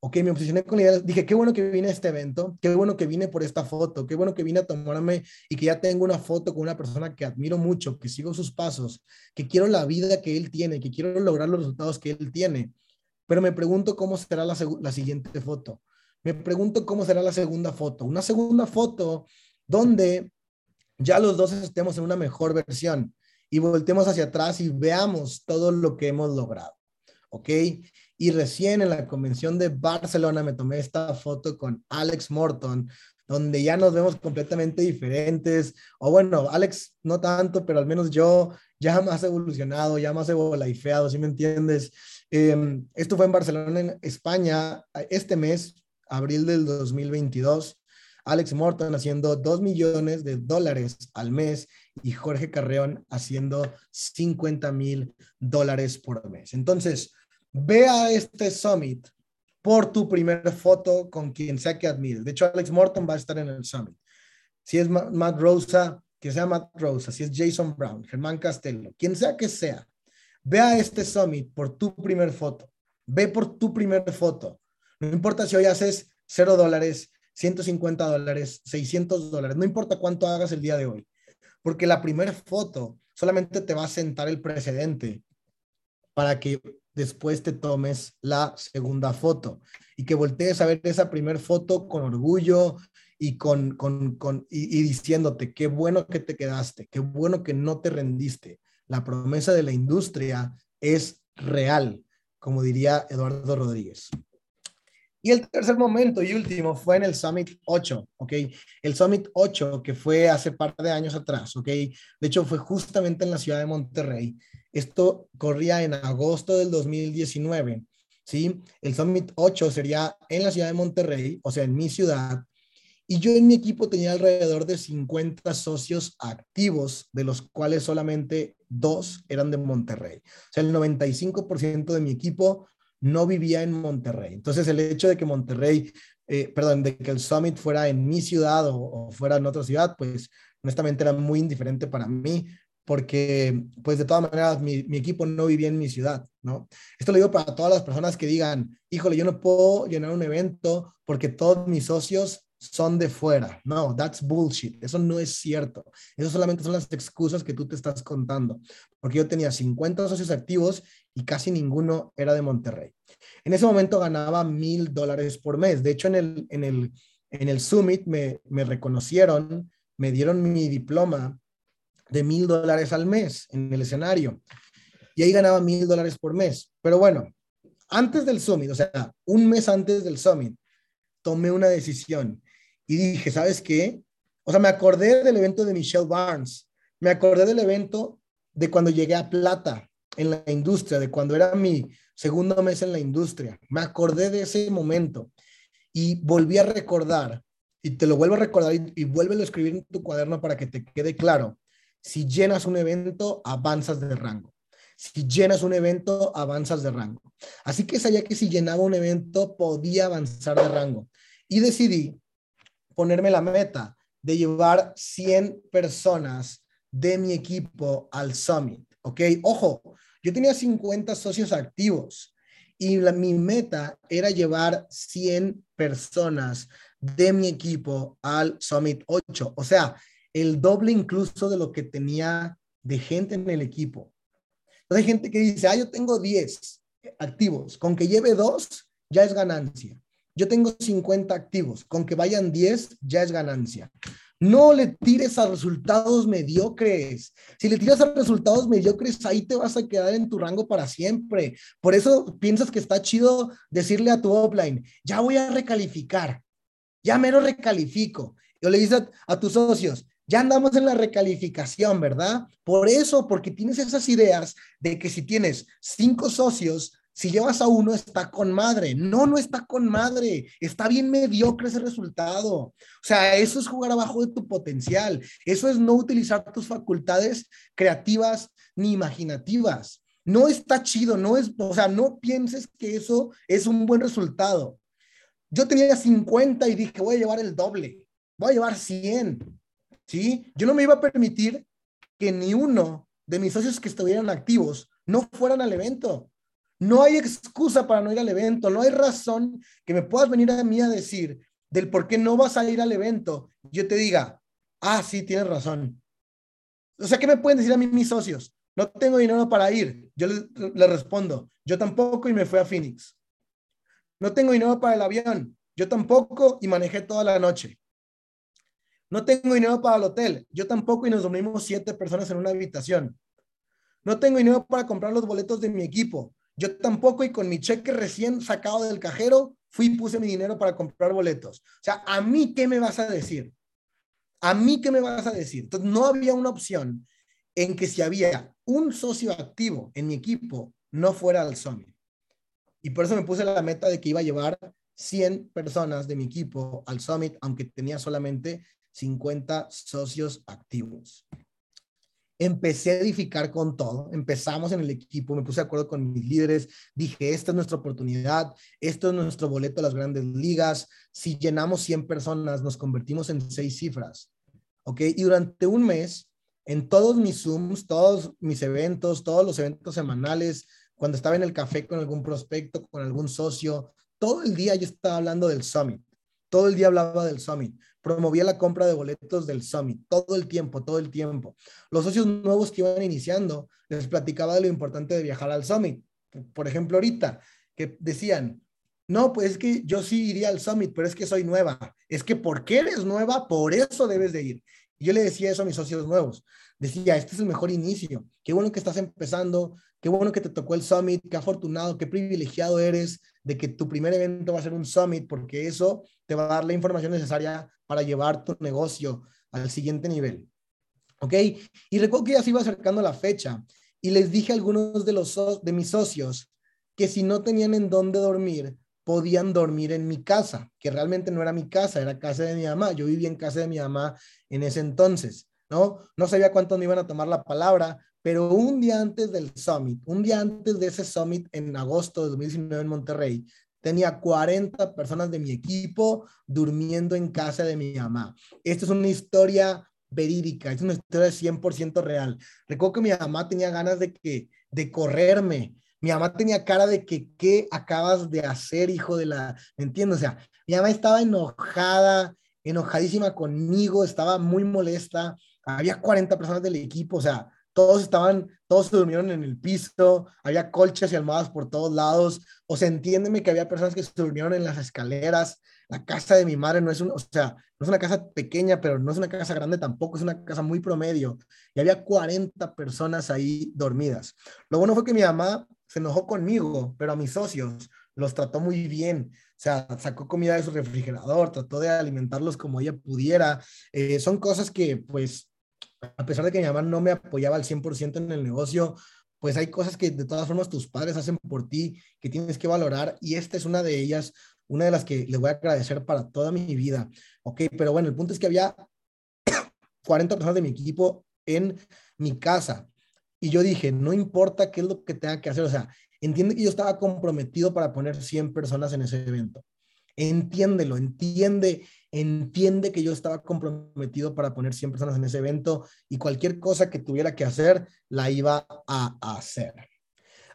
[SPEAKER 1] ok, me obsesioné con la idea, dije, qué bueno que vine a este evento, qué bueno que vine por esta foto, qué bueno que vine a tomarme y que ya tengo una foto con una persona que admiro mucho, que sigo sus pasos, que quiero la vida que él tiene, que quiero lograr los resultados que él tiene. Pero me pregunto cómo será la, la siguiente foto. Me pregunto cómo será la segunda foto. Una segunda foto donde ya los dos estemos en una mejor versión y voltemos hacia atrás y veamos todo lo que hemos logrado. ¿Ok? Y recién en la convención de Barcelona me tomé esta foto con Alex Morton, donde ya nos vemos completamente diferentes. O bueno, Alex no tanto, pero al menos yo ya más evolucionado, ya más evolifeado, ¿sí me entiendes? Em, esto fue en Barcelona, en España, este mes, abril del 2022. Alex Morton haciendo 2 millones de dólares al mes y Jorge Carreón haciendo 50 mil dólares por mes. Entonces, ve a este summit por tu primera foto con quien sea que admires. De hecho, Alex Morton va a estar en el summit. Si es Matt Rosa, que sea Matt Rosa. Si es Jason Brown, Germán Castello, quien sea que sea, ve a este summit por tu primera foto. Ve por tu primera foto. No importa si hoy haces 0 dólares, 150 dólares, 600 dólares, no importa cuánto hagas el día de hoy, porque la primera foto solamente te va a sentar el precedente para que después te tomes la segunda foto y que voltees a ver esa primera foto con orgullo y, con, con, con y, diciéndote qué bueno que te quedaste, qué bueno que no te rendiste. La promesa de la industria es real, como diría Eduardo Rodríguez. Y el tercer momento y último fue en el Summit 8, ¿ok? El Summit 8 que fue hace par de años atrás, ¿ok? De hecho fue justamente en la ciudad de Monterrey. Esto corría en agosto del 2019, ¿sí? El Summit 8 sería en la ciudad de Monterrey, o sea, en mi ciudad. Y yo en mi equipo tenía alrededor de 50 socios activos, de los cuales solamente dos eran de Monterrey. O sea, el 95% de mi equipo no vivía en Monterrey. Entonces, el hecho de que Monterrey, eh, perdón, de que el Summit fuera en mi ciudad o, fuera en otra ciudad, pues honestamente era muy indiferente para mí, porque pues de todas maneras mi, equipo no vivía en mi ciudad, ¿no? Esto lo digo para todas las personas que digan, híjole, yo no puedo llenar un evento porque todos mis socios son de fuera. No, that's bullshit. Eso no es cierto. Eso solamente son las excusas que tú te estás contando. Porque yo tenía 50 socios activos y casi ninguno era de Monterrey. En ese momento ganaba mil dólares por mes. De hecho, en el, en el, en el Summit me, me reconocieron, me dieron mi diploma de mil dólares al mes en el escenario. Y ahí ganaba mil dólares por mes. Pero bueno, antes del Summit, o sea, un mes antes del Summit, tomé una decisión y dije, ¿sabes qué? O sea, me acordé del evento de Michelle Barnes, me acordé del evento de cuando llegué a Plata en la industria, de cuando era mi segundo mes en la industria. Me acordé de ese momento y volví a recordar, y te lo vuelvo a recordar y, y vuélvelo a escribir en tu cuaderno para que te quede claro. Si llenas un evento, avanzas de rango. Si llenas un evento, avanzas de rango. Así que sabía que si llenaba un evento, podía avanzar de rango. Y decidí ponerme la meta de llevar 100 personas de mi equipo al summit, ¿ok? Ojo, yo tenía 50 socios activos y mi meta era llevar 100 personas de mi equipo al Summit 8, o sea, el doble incluso de lo que tenía de gente en el equipo. Entonces hay gente que dice, ah, yo tengo 10 activos, con que lleve dos ya es ganancia. Yo tengo 50 activos, con que vayan 10 ya es ganancia. No le tires a resultados mediocres. Si le tiras a resultados mediocres, ahí te vas a quedar en tu rango para siempre. Por eso piensas que está chido decirle a tu offline, ya voy a recalificar, ya mero recalifico. Yo le dices a tus socios, ya andamos en la recalificación, ¿verdad? Por eso, porque tienes esas ideas de que si tienes cinco socios, si llevas a uno, está con madre. No, no está con madre. Está bien mediocre ese resultado. O sea, eso es jugar abajo de tu potencial. Eso es no utilizar tus facultades creativas ni imaginativas. No está chido, no es, o sea, no pienses que eso es un buen resultado. Yo tenía 50 y dije, voy a llevar el doble, voy a llevar 100. ¿Sí? Yo no me iba a permitir que ni uno de mis socios que estuvieran activos no fueran al evento. No hay excusa para no ir al evento, no hay razón que me puedas venir a mí a decir del por qué no vas a ir al evento. Yo te diga, ah, sí, tienes razón. O sea, ¿qué me pueden decir a mí mis socios? No tengo dinero para ir. Yo le, le respondo, yo tampoco y me fui a Phoenix. No tengo dinero para el avión. Yo tampoco y manejé toda la noche. No tengo dinero para el hotel. Yo tampoco y nos dormimos siete personas en una habitación. No tengo dinero para comprar los boletos de mi equipo. Yo tampoco y con mi cheque recién sacado del cajero, fui y puse mi dinero para comprar boletos. O sea, ¿a mí qué me vas a decir? ¿A mí qué me vas a decir? Entonces, no había una opción en que si había un socio activo en mi equipo, no fuera al Summit. Y por eso me puse la meta de que iba a llevar 100 personas de mi equipo al Summit, aunque tenía solamente 50 socios activos. Empecé a edificar con todo, empezamos en el equipo, me puse de acuerdo con mis líderes, dije, esta es nuestra oportunidad, esto es nuestro boleto a las grandes ligas, si llenamos 100 personas, nos convertimos en seis cifras, ¿ok? Y durante un mes, en todos mis Zooms, todos mis eventos, todos los eventos semanales, cuando estaba en el café con algún prospecto, con algún socio, todo el día yo estaba hablando del summit, todo el día hablaba del summit promovía la compra de boletos del Summit, todo el tiempo, todo el tiempo. Los socios nuevos que iban iniciando, les platicaba de lo importante de viajar al Summit. Por ejemplo, ahorita, que decían, no, pues es que yo sí iría al Summit, pero es que soy nueva. Es que porque eres nueva, por eso debes de ir. Y yo le decía eso a mis socios nuevos. Decía, este es el mejor inicio. Qué bueno que estás empezando. Qué bueno que te tocó el summit. Qué afortunado, qué privilegiado eres de que tu primer evento va a ser un summit, porque eso te va a dar la información necesaria para llevar tu negocio al siguiente nivel. ¿Ok? Y recuerdo que ya se iba acercando la fecha y les dije a algunos de, los, de mis socios que si no tenían en dónde dormir, podían dormir en mi casa, que realmente no era mi casa, era casa de mi mamá. Yo vivía en casa de mi mamá en ese entonces, ¿no? No sabía cuántos me iban a tomar la palabra, pero un día antes del summit, un día antes de ese summit en agosto de 2019 en Monterrey, tenía 40 personas de mi equipo durmiendo en casa de mi mamá. Esta es una historia verídica, es una historia 100% real. Recuerdo que mi mamá tenía ganas de que de correrme, mi mamá tenía cara de que, ¿qué acabas de hacer, hijo de la... ¿Me entiendes? O sea, mi mamá estaba enojada, enojadísima conmigo, estaba muy molesta. Había 40 personas del equipo, o sea, todos estaban, todos se durmieron en el piso, había colchas y almohadas por todos lados. O sea, entiéndeme que había personas que se durmieron en las escaleras. La casa de mi madre no es un, o sea, no es una casa pequeña, pero no es una casa grande tampoco, es una casa muy promedio. Y había 40 personas ahí dormidas. Lo bueno fue que mi mamá se enojó conmigo, pero a mis socios los trató muy bien. O sea, sacó comida de su refrigerador, trató de alimentarlos como ella pudiera. Eh, son cosas que, pues, a pesar de que mi mamá no me apoyaba al 100% en el negocio, pues hay cosas que de todas formas tus padres hacen por ti que tienes que valorar y esta es una de ellas, una de las que les voy a agradecer para toda mi vida. Ok, pero bueno, el punto es que había 40 personas de mi equipo en mi casa y yo dije, no importa qué es lo que tenga que hacer, o sea, entiende que yo estaba comprometido para poner 100 personas en ese evento. Entiéndelo, entiende, entiende que yo estaba comprometido para poner 100 personas en ese evento y cualquier cosa que tuviera que hacer, la iba a hacer.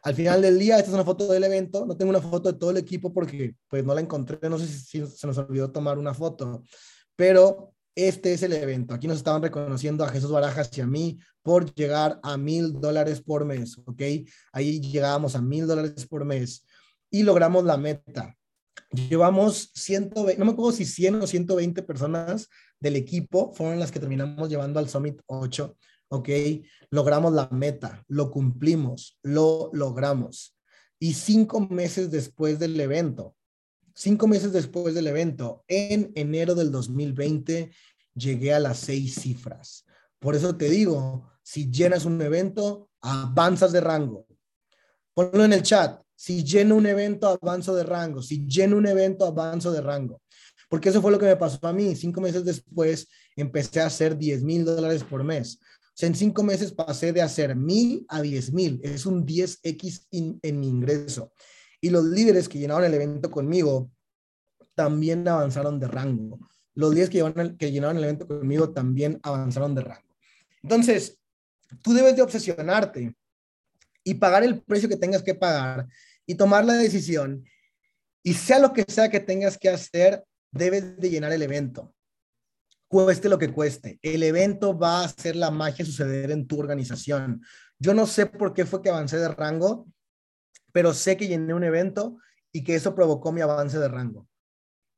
[SPEAKER 1] Al final del día, esta es una foto del evento. No tengo una foto de todo el equipo porque pues no la encontré. No sé si se nos olvidó tomar una foto, pero este es el evento. Aquí nos estaban reconociendo a Jesús Barajas y a mí por llegar a mil dólares por mes, ¿ok? Ahí llegábamos a mil dólares por mes y logramos la meta. Llevamos 120, no me acuerdo si 100 o 120 personas del equipo fueron las que terminamos llevando al Summit 8, ¿ok? Logramos la meta, lo cumplimos, lo logramos. Y cinco meses después del evento, cinco meses después del evento, en enero del 2020, llegué a las seis cifras. Por eso te digo, si llenas un evento, avanzas de rango. Ponlo en el chat. Si lleno un evento, avanzo de rango. Si lleno un evento, avanzo de rango. Porque eso fue lo que me pasó a mí. Cinco meses después empecé a hacer 10 mil dólares por mes. O sea, en cinco meses pasé de hacer mil a 10 mil. Es un 10x en mi ingreso. Y los líderes que llenaron el evento conmigo también avanzaron de rango. Los líderes que, que llenaron el evento conmigo también avanzaron de rango. Entonces, tú debes de obsesionarte y pagar el precio que tengas que pagar y tomar la decisión y sea lo que sea que tengas que hacer, debes de llenar el evento. Cueste lo que cueste. El evento va a hacer la magia suceder en tu organización. Yo no sé por qué fue que avancé de rango, pero sé que llené un evento y que eso provocó mi avance de rango.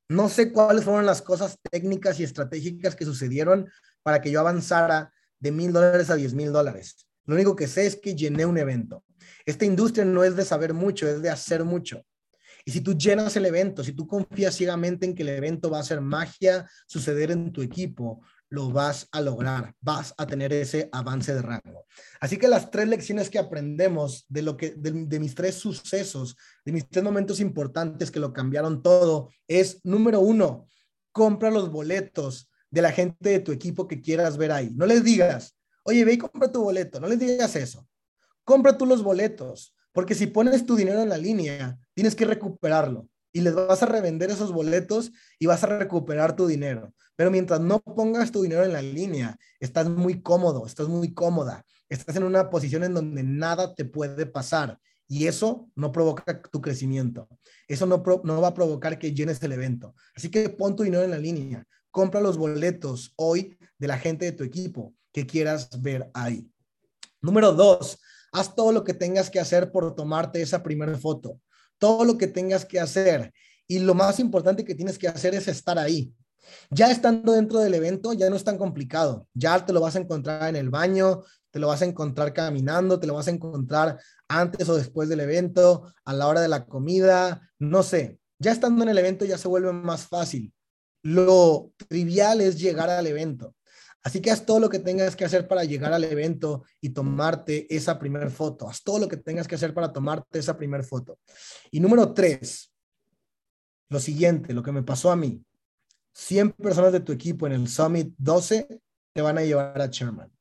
[SPEAKER 1] No sé cuáles fueron las cosas técnicas y estratégicas que sucedieron para que yo avanzara de mil dólares a diez mil dólares. Lo único que sé es que llené un evento. Esta industria no es de saber mucho, es de hacer mucho. Y si tú llenas el evento, si tú confías ciegamente en que el evento va a ser magia, suceder en tu equipo, lo vas a lograr, vas a tener ese avance de rango. Así que las tres lecciones que aprendemos de lo que de, mis tres sucesos, de mis tres momentos importantes que lo cambiaron todo, es número uno, compra los boletos de la gente de tu equipo que quieras ver ahí. No les digas, oye, ve y compra tu boleto. No les digas eso. Compra tú los boletos, porque si pones tu dinero en la línea, tienes que recuperarlo y les vas a revender esos boletos y vas a recuperar tu dinero. Pero mientras no pongas tu dinero en la línea, estás muy cómodo, estás muy cómoda, estás en una posición en donde nada te puede pasar y eso no provoca tu crecimiento. Eso no, va a provocar que llenes el evento. Así que pon tu dinero en la línea, compra los boletos hoy de la gente de tu equipo que quieras ver ahí. Número dos, haz todo lo que tengas que hacer por tomarte esa primera foto. Todo lo que tengas que hacer. Y lo más importante que tienes que hacer es estar ahí. Ya estando dentro del evento, ya no es tan complicado. Ya te lo vas a encontrar en el baño, te lo vas a encontrar caminando, te lo vas a encontrar antes o después del evento, a la hora de la comida, no sé. Ya estando en el evento ya se vuelve más fácil. Lo trivial es llegar al evento. Así que haz todo lo que tengas que hacer para llegar al evento y tomarte esa primera foto. Haz todo lo que tengas que hacer para tomarte esa primera foto. Y número tres, lo siguiente, lo que me pasó a mí. 100 personas de tu equipo en el Summit 12 te van a llevar a Sherman.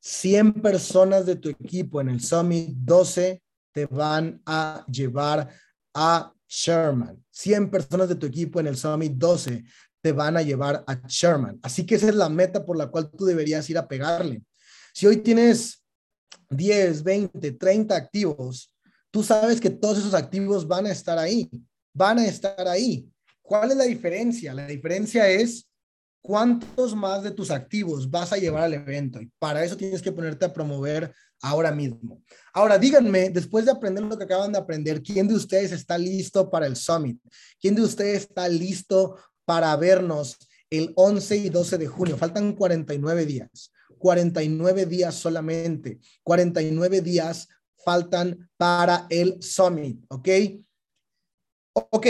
[SPEAKER 1] 100 personas de tu equipo en el Summit 12 te van a llevar a Sherman. 100 personas de tu equipo en el Summit 12 te van a llevar a Sherman. Así que esa es la meta por la cual tú deberías ir a pegarle. Si hoy tienes 10, 20, 30 activos, tú sabes que todos esos activos van a estar ahí, van a estar ahí. ¿Cuál es la diferencia? La diferencia es cuántos más de tus activos vas a llevar al evento y para eso tienes que ponerte a promover ahora mismo. Ahora, díganme, después de aprender lo que acaban de aprender, ¿quién de ustedes está listo para el summit? ¿Quién de ustedes está listo para vernos el 11 y 12 de junio. Faltan 49 días. 49 días solamente. 49 días faltan para el summit, ¿ok? Ok,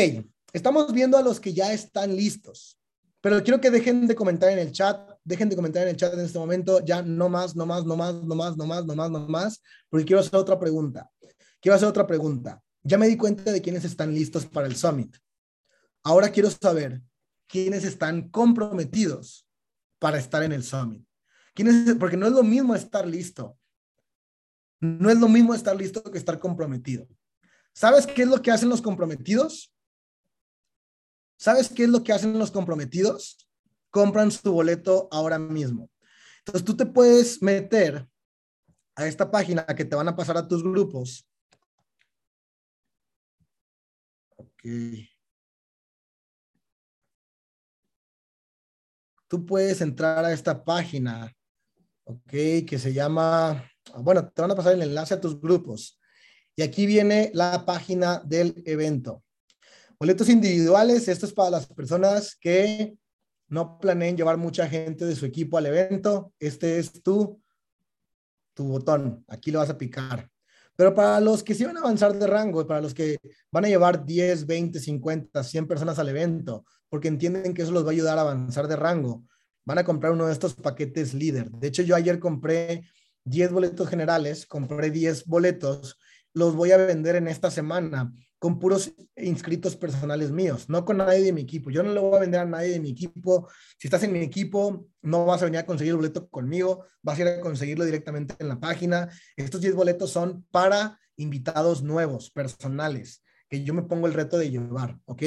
[SPEAKER 1] estamos viendo a los que ya están listos, pero quiero que dejen de comentar en el chat, dejen de comentar en el chat en este momento, ya no más, no más, no más, no más, no más, no más, no más, porque quiero hacer otra pregunta. Quiero hacer otra pregunta. Ya me di cuenta de quiénes están listos para el summit. Ahora quiero saber quienes están comprometidos para estar en el summit. ¿Quiénes, porque no es lo mismo estar listo. No es lo mismo estar listo que estar comprometido. ¿Sabes qué es lo que hacen los comprometidos? ¿Sabes qué es lo que hacen los comprometidos? Compran su boleto ahora mismo. Entonces tú te puedes meter a esta página que te van a pasar a tus grupos. Ok. Tú puedes entrar a esta página, ¿ok? Que se llama, bueno, te van a pasar el enlace a tus grupos. Y aquí viene la página del evento. Boletos individuales, esto es para las personas que no planeen llevar mucha gente de su equipo al evento. Este es tu, tu botón. Aquí lo vas a picar. Pero para los que sí van a avanzar de rango, para los que van a llevar 10, 20, 50, 100 personas al evento, porque entienden que eso los va a ayudar a avanzar de rango, van a comprar uno de estos paquetes líder. De hecho, yo ayer compré 10 boletos generales, compré 10 boletos, los voy a vender en esta semana con puros inscritos personales míos, no con nadie de mi equipo. Yo no le voy a vender a nadie de mi equipo. Si estás en mi equipo, no vas a venir a conseguir el boleto conmigo, vas a ir a conseguirlo directamente en la página. Estos 10 boletos son para invitados nuevos, personales, que yo me pongo el reto de llevar, ¿ok?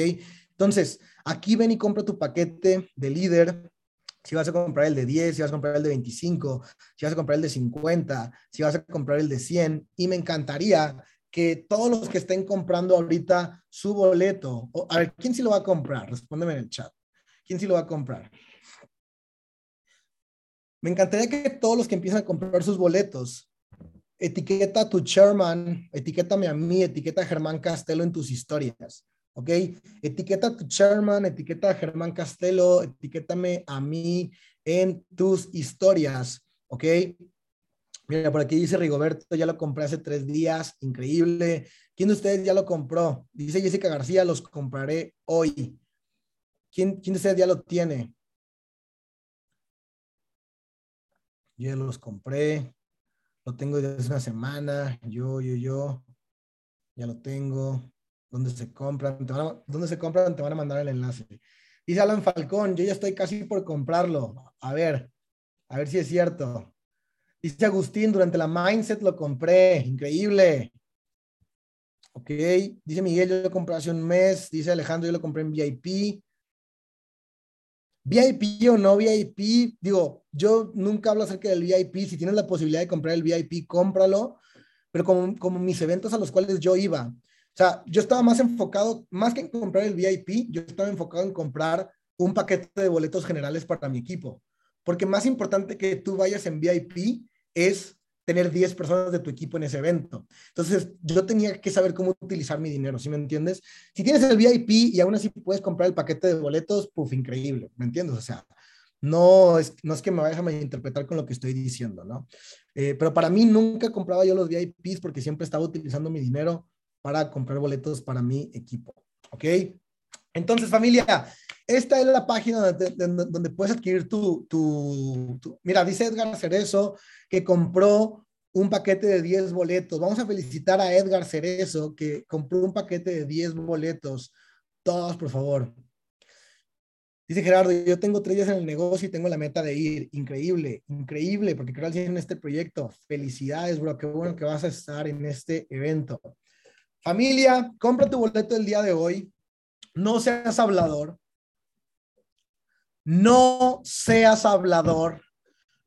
[SPEAKER 1] Entonces, aquí ven y compra tu paquete de líder. Si vas a comprar el de 10, si vas a comprar el de 25, si vas a comprar el de 50, si vas a comprar el de 100. Y me encantaría que todos los que estén comprando ahorita su boleto, a ver, ¿quién sí lo va a comprar? Respóndeme en el chat. ¿Quién sí lo va a comprar? Me encantaría que todos los que empiezan a comprar sus boletos, etiqueta a tu chairman, etiquétame a mí, etiqueta a Germán Castelo en tus historias. ¿Ok? Etiqueta a tu chairman, etiqueta a Germán Castelo, etiquétame a mí en tus historias, ¿ok? Mira, por aquí dice Rigoberto, ya lo compré hace tres días, increíble. ¿Quién de ustedes ya lo compró? Dice Jessica García, los compraré hoy. ¿Quién, quién de ustedes ya lo tiene? Yo ya los compré, lo tengo desde una semana, yo, yo, yo, ya lo tengo. ¿Dónde se compran? Te van ¿Dónde se compran? Te van a mandar el enlace. Dice Alan Falcón, yo ya estoy casi por comprarlo. A ver, a ver si es cierto. Dice Agustín, durante la Mindset lo compré, increíble. Ok, dice Miguel, yo lo compré hace un mes. Dice Alejandro, yo lo compré en VIP. VIP o no VIP, digo, yo nunca hablo acerca del VIP. Si tienes la posibilidad de comprar el VIP, cómpralo. Pero como, como mis eventos a los cuales yo iba, o sea, yo estaba más enfocado, más que en comprar el VIP, yo estaba enfocado en comprar un paquete de boletos generales para mi equipo. Porque más importante que tú vayas en VIP es tener 10 personas de tu equipo en ese evento. Entonces, yo tenía que saber cómo utilizar mi dinero, ¿sí me entiendes? Si tienes el VIP y aún así puedes comprar el paquete de boletos, puf, increíble, ¿me entiendes? O sea, no es, no es que me vayas a interpretar con lo que estoy diciendo, ¿no? Eh, pero para mí nunca compraba yo los VIPs porque siempre estaba utilizando mi dinero para comprar boletos para mi equipo, ¿ok? Entonces, familia, esta es la página donde, puedes adquirir tu, Mira, dice Edgar Cerezo que compró un paquete de 10 boletos. Vamos a felicitar a Edgar Cerezo que compró un paquete de 10 boletos. Todos, por favor. Dice Gerardo, yo tengo tres días en el negocio y tengo la meta de ir. Increíble, increíble, porque creo que en este proyecto. Felicidades, bro. Qué bueno que vas a estar en este evento. Familia, compra tu boleto el día de hoy. No seas hablador. No seas hablador.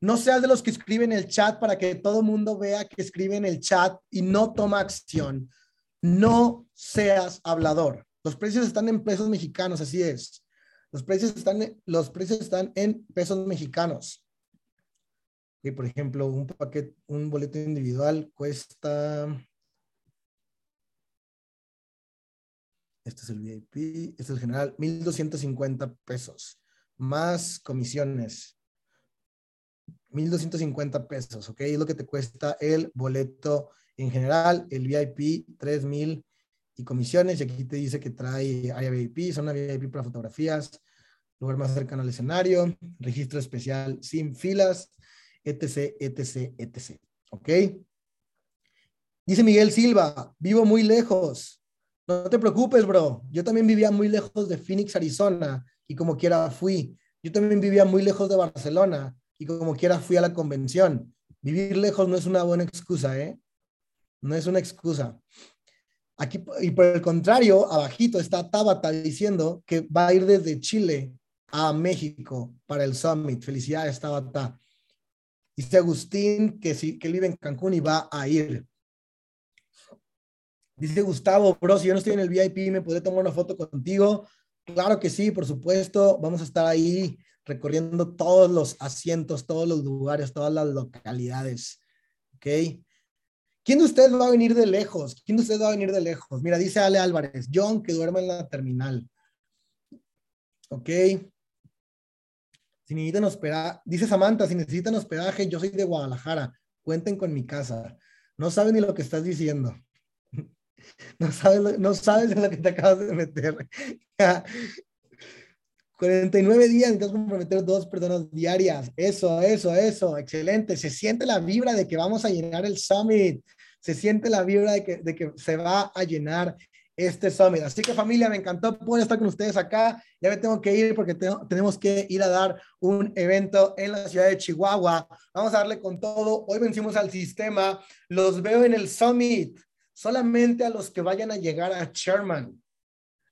[SPEAKER 1] No seas de los que escriben el chat para que todo el mundo vea que escribe en el chat y no toma acción. No seas hablador. Los precios están en pesos mexicanos, así es. Los precios están, los precios están en pesos mexicanos. Y por ejemplo, un paquete, un boleto individual cuesta. Este es el VIP, este es el general, 1250 pesos más comisiones. 1.250 pesos, ¿ok? Es lo que te cuesta el boleto en general, el VIP 3.000 y comisiones. Y aquí te dice que trae área VIP, zona VIP para fotografías, lugar más cercano al escenario, registro especial sin filas, etc, etc, etc. ¿Ok? Dice Miguel Silva, vivo muy lejos. No te preocupes, bro. Yo también vivía muy lejos de Phoenix, Arizona y como quiera fui. Yo también vivía muy lejos de Barcelona y como quiera fui a la convención. Vivir lejos no es una buena excusa, ¿eh? No es una excusa. Aquí, y por el contrario, abajito está Tabata diciendo que va a ir desde Chile a México para el Summit. Felicidades, Tabata. Dice Agustín que sí, que vive en Cancún y va a ir. Dice Gustavo, bro, si yo no estoy en el VIP, ¿me podré tomar una foto contigo? Claro que sí, por supuesto. Vamos a estar ahí recorriendo todos los asientos, todos los lugares, todas las localidades. ¿Ok? ¿Quién de ustedes va a venir de lejos? ¿Quién de ustedes va a venir de lejos? Mira, dice Ale Álvarez, John, que duerma en la terminal. ¿Ok? Si necesitan hospedaje, dice Samantha, si necesitan hospedaje, yo soy de Guadalajara, cuenten con mi casa. No saben ni lo que estás diciendo. No sabes, no sabes en lo que te acabas de meter. 49 días, necesitas comprometer dos personas diarias. Eso, eso, eso. Excelente. Se siente la vibra de que vamos a llenar el summit. Se siente la vibra de que, de que se va a llenar este summit. Así que familia, me encantó poder estar con ustedes acá. Ya me tengo que ir porque tenemos que ir a dar un evento en la ciudad de Chihuahua. Vamos a darle con todo. Hoy vencimos al sistema. Los veo en el summit solamente a los que vayan a llegar a chairman.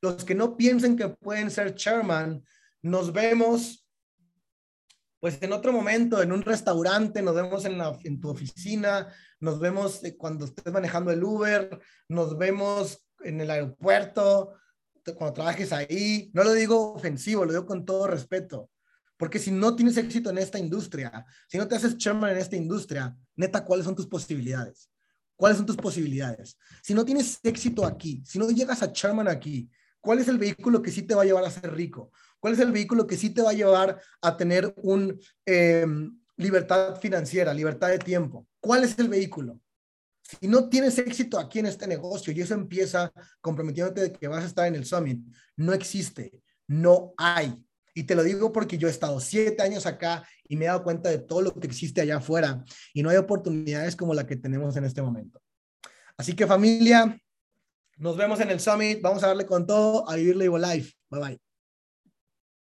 [SPEAKER 1] Los que no piensen que pueden ser chairman, nos vemos pues en otro momento, en un restaurante, nos vemos en, en tu oficina, nos vemos eh, cuando estés manejando el Uber, nos vemos en el aeropuerto, cuando trabajes ahí. No lo digo ofensivo, lo digo con todo respeto. Porque si no tienes éxito en esta industria, si no te haces chairman en esta industria, neta, ¿cuáles son tus posibilidades? ¿Cuáles son tus posibilidades? Si no tienes éxito aquí, si no llegas a Chairman aquí, ¿cuál es el vehículo que sí te va a llevar a ser rico? ¿Cuál es el vehículo que sí te va a llevar a tener un em, libertad financiera, libertad de tiempo? ¿Cuál es el vehículo? Si no tienes éxito aquí en este negocio y eso empieza comprometiéndote de que vas a estar en el summit, no existe, no hay. Y te lo digo porque yo he estado siete años acá y me he dado cuenta de todo lo que existe allá afuera y no hay oportunidades como la que tenemos en este momento. Así que familia, nos vemos en el summit. Vamos a darle con todo a vivir Label Life. Bye bye.